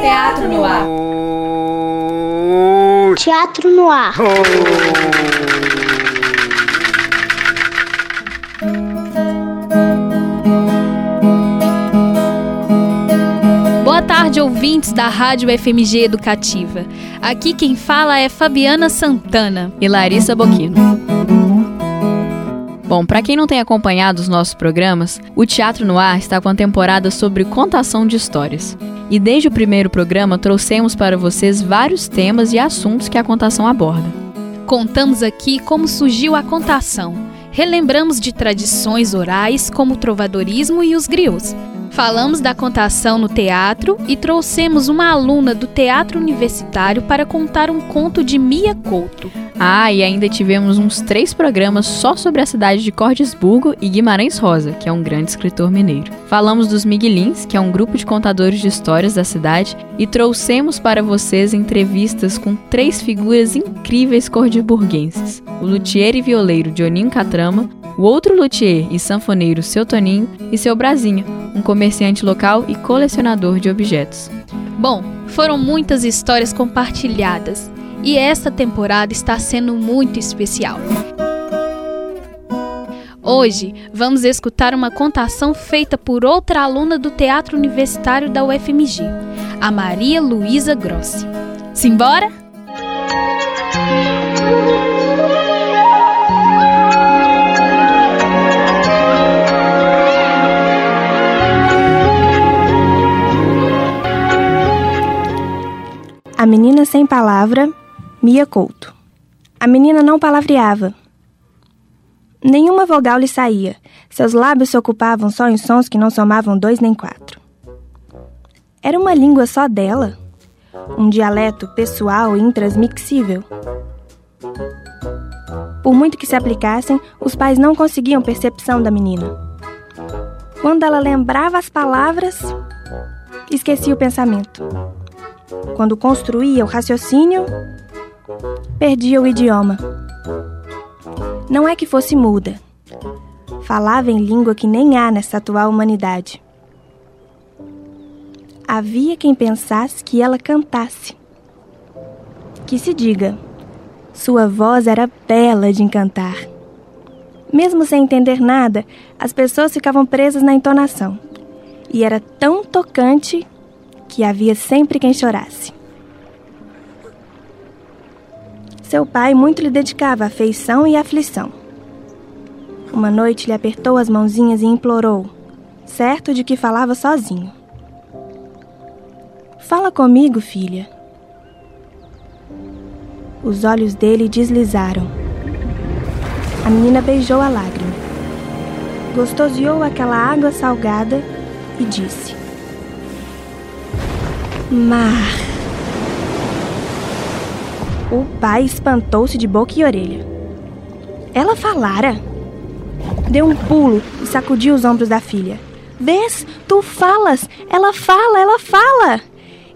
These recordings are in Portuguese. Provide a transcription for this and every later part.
Teatro no ar. Teatro no ar. Tarde, ouvintes da Rádio FMG Educativa. Aqui quem fala é Fabiana Santana e Larissa Boquino. Bom, para quem não tem acompanhado os nossos programas, o Teatro no Ar está com a temporada sobre contação de histórias. E desde o primeiro programa trouxemos para vocês vários temas e assuntos que a contação aborda. Contamos aqui como surgiu a contação. Relembramos de tradições orais como o trovadorismo e os griots. Falamos da contação no teatro e trouxemos uma aluna do Teatro Universitário para contar um conto de Mia Couto. Ah, e ainda tivemos uns três programas só sobre a cidade de Cordesburgo e Guimarães Rosa, que é um grande escritor mineiro. Falamos dos Miguelins, que é um grupo de contadores de histórias da cidade, e trouxemos para vocês entrevistas com três figuras incríveis cordesburguenses: o luthier e violeiro Dioninho Catrama, o outro luthier e sanfoneiro Seu Toninho e seu Brasinha, um comerciante local e colecionador de objetos. Bom, foram muitas histórias compartilhadas e esta temporada está sendo muito especial. Hoje vamos escutar uma contação feita por outra aluna do Teatro Universitário da UFMG, a Maria Luísa Grossi. Simbora? A menina sem palavra, Mia Couto. A menina não palavreava. Nenhuma vogal lhe saía. Seus lábios se ocupavam só em sons que não somavam dois nem quatro. Era uma língua só dela? Um dialeto pessoal e intransmissível? Por muito que se aplicassem, os pais não conseguiam percepção da menina. Quando ela lembrava as palavras, esquecia o pensamento. Quando construía o raciocínio, perdia o idioma. Não é que fosse muda. Falava em língua que nem há nessa atual humanidade. Havia quem pensasse que ela cantasse. Que se diga, sua voz era bela de encantar. Mesmo sem entender nada, as pessoas ficavam presas na entonação. E era tão tocante que havia sempre quem chorasse. Seu pai muito lhe dedicava afeição e aflição. Uma noite lhe apertou as mãozinhas e implorou, certo de que falava sozinho. Fala comigo, filha. Os olhos dele deslizaram. A menina beijou a lágrima. Gostoseou aquela água salgada e disse: Mar. O pai espantou-se de boca e orelha. Ela falara. Deu um pulo e sacudiu os ombros da filha. Vês? Tu falas! Ela fala, ela fala!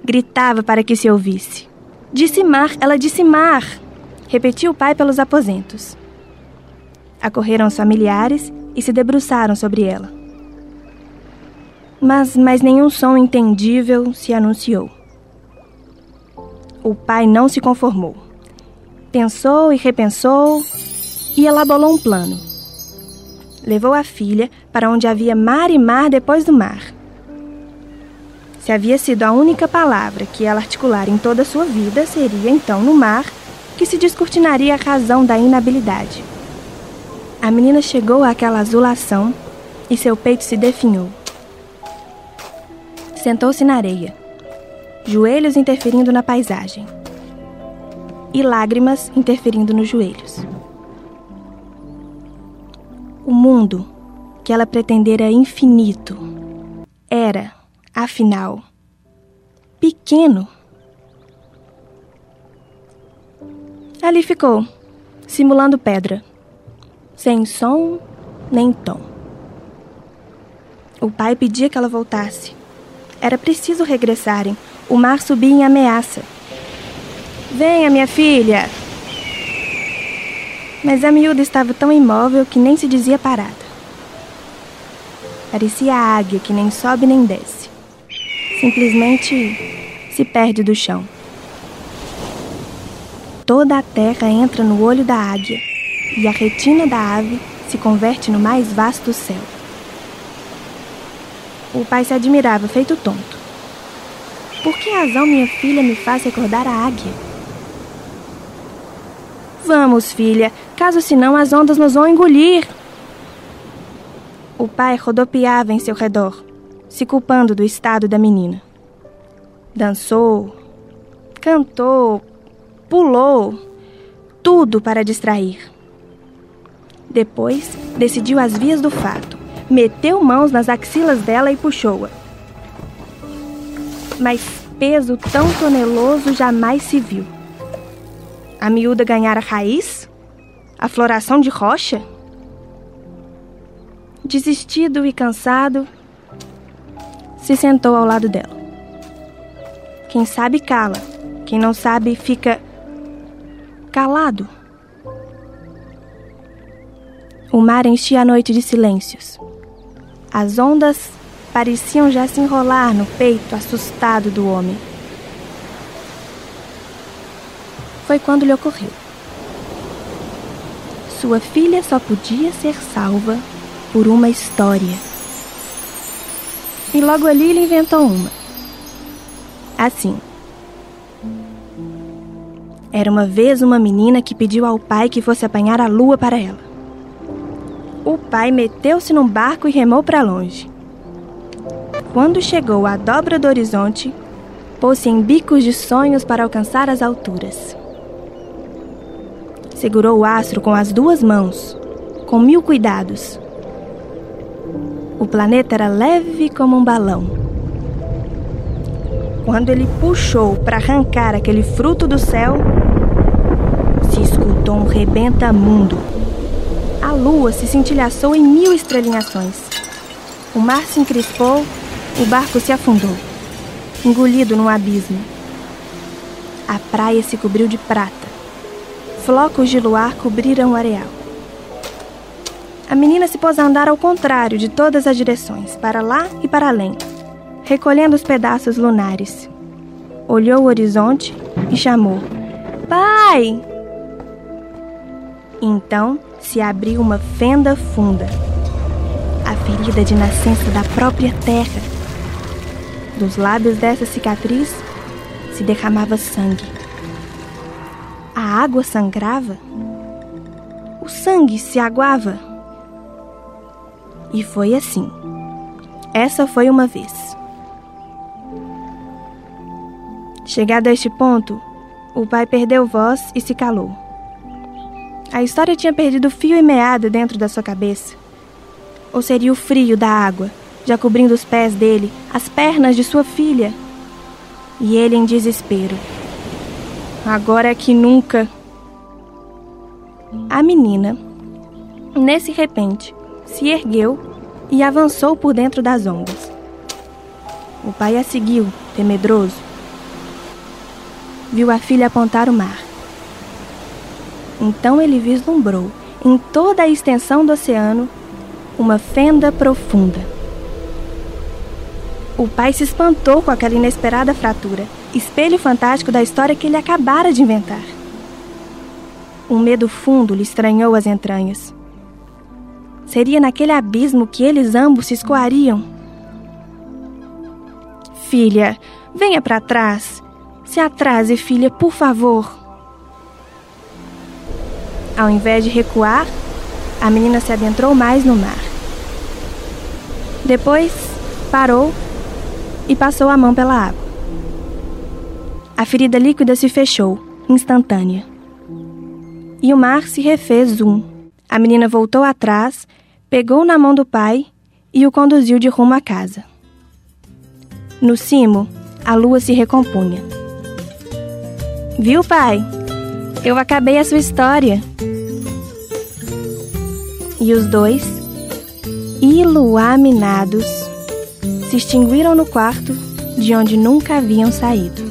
Gritava para que se ouvisse. Disse mar, ela disse mar! Repetiu o pai pelos aposentos. Acorreram os familiares e se debruçaram sobre ela mas mais nenhum som entendível se anunciou. O pai não se conformou. Pensou e repensou e elaborou um plano. Levou a filha para onde havia mar e mar depois do mar. Se havia sido a única palavra que ela articulara em toda a sua vida, seria então no mar que se descortinaria a razão da inabilidade. A menina chegou àquela azulação e seu peito se definhou. Sentou-se na areia, joelhos interferindo na paisagem e lágrimas interferindo nos joelhos. O mundo que ela pretendera infinito era, afinal, pequeno. Ali ficou, simulando pedra, sem som nem tom. O pai pedia que ela voltasse Era preciso regressarem. O mar subia em ameaça. Venha, minha filha! Mas a miúda estava tão imóvel que nem se dizia parada. Parecia a águia que nem sobe nem desce. Simplesmente se perde do chão. Toda a terra entra no olho da águia e a retina da ave se converte no mais vasto céu. O pai se admirava, feito tonto. Por que razão minha filha me faz recordar a águia? Vamos, filha, caso senão as ondas nos vão engolir. O pai rodopiava em seu redor, se culpando do estado da menina. Dançou, cantou, pulou, tudo para distrair. Depois, decidiu as vias do fato, meteu mãos nas axilas dela e puxou-a. Mas peso tão toneloso jamais se viu. A miúda ganhara raiz? A floração de rocha? Desistido e cansado, se sentou ao lado dela. Quem sabe cala, quem não sabe fica calado. O mar enchia a noite de silêncios. As ondas pareciam já se enrolar no peito assustado do homem. Foi quando lhe ocorreu. Sua filha só podia ser salva por uma história. E logo ali ele inventou uma. Assim. Era uma vez uma menina que pediu ao pai que fosse apanhar a lua para ela. O pai meteu-se num barco e remou para longe. Quando chegou à dobra do horizonte, pôs-se em bicos de sonhos para alcançar as alturas. Segurou o astro com as duas mãos, com mil cuidados, o planeta era leve como um balão. Quando ele puxou para arrancar aquele fruto do céu, se escutou um rebenta-mundo. Lua se cintilhaçou em mil estrelinhações. O mar se encrespou, o barco se afundou, engolido num abismo. A praia se cobriu de prata. Flocos de luar cobriram o areal. A menina se pôs a andar ao contrário de todas as direções, para lá e para além, recolhendo os pedaços lunares. Olhou o horizonte e chamou: Pai! Então se abriu uma fenda funda, a ferida de nascença da própria terra. Dos lábios dessa cicatriz se derramava sangue. A água sangrava? O sangue se aguava? E foi assim. Essa foi uma vez. Chegado a este ponto, o pai perdeu voz e se calou. A história tinha perdido fio e meada dentro da sua cabeça. Ou seria o frio da água, já cobrindo os pés dele, as pernas de sua filha? E ele em desespero. Agora é que nunca. A menina, nesse repente, se ergueu e avançou por dentro das ondas. O pai a seguiu, temedroso. Viu a filha apontar o mar. Então ele vislumbrou, em toda a extensão do oceano, uma fenda profunda. O pai se espantou com aquela inesperada fratura, espelho fantástico da história que ele acabara de inventar. Um medo fundo lhe estranhou as entranhas. Seria naquele abismo que eles ambos se escoariam. Filha, venha para trás. Se atrase, filha, por favor. Ao invés de recuar, a menina se adentrou mais no mar. Depois, parou e passou a mão pela água. A ferida líquida se fechou, instantânea. E o mar se refez um. A menina voltou atrás pegou na mão do pai e o conduziu de rumo à casa. No cimo, a lua se recompunha. Viu, pai? Eu acabei a sua história. E os dois, iluminados, se extinguiram no quarto de onde nunca haviam saído.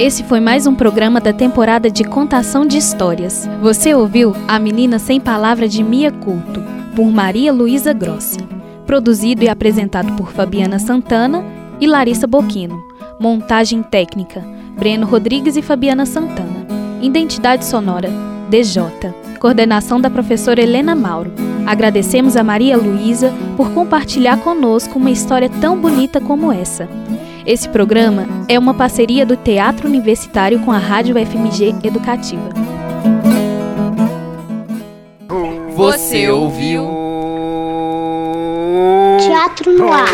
Esse foi mais um programa da temporada de contação de histórias. Você ouviu A Menina Sem Palavra de Mia Culto, por Maria Luísa Grossi. Produzido e apresentado por Fabiana Santana e Larissa Boquino. Montagem técnica: Breno Rodrigues e Fabiana Santana. Identidade sonora: DJ. Coordenação da professora Helena Mauro. Agradecemos a Maria Luísa por compartilhar conosco uma história tão bonita como essa. Esse programa é uma parceria do Teatro Universitário com a Rádio FMG Educativa. Você ouviu? Teatro no ar.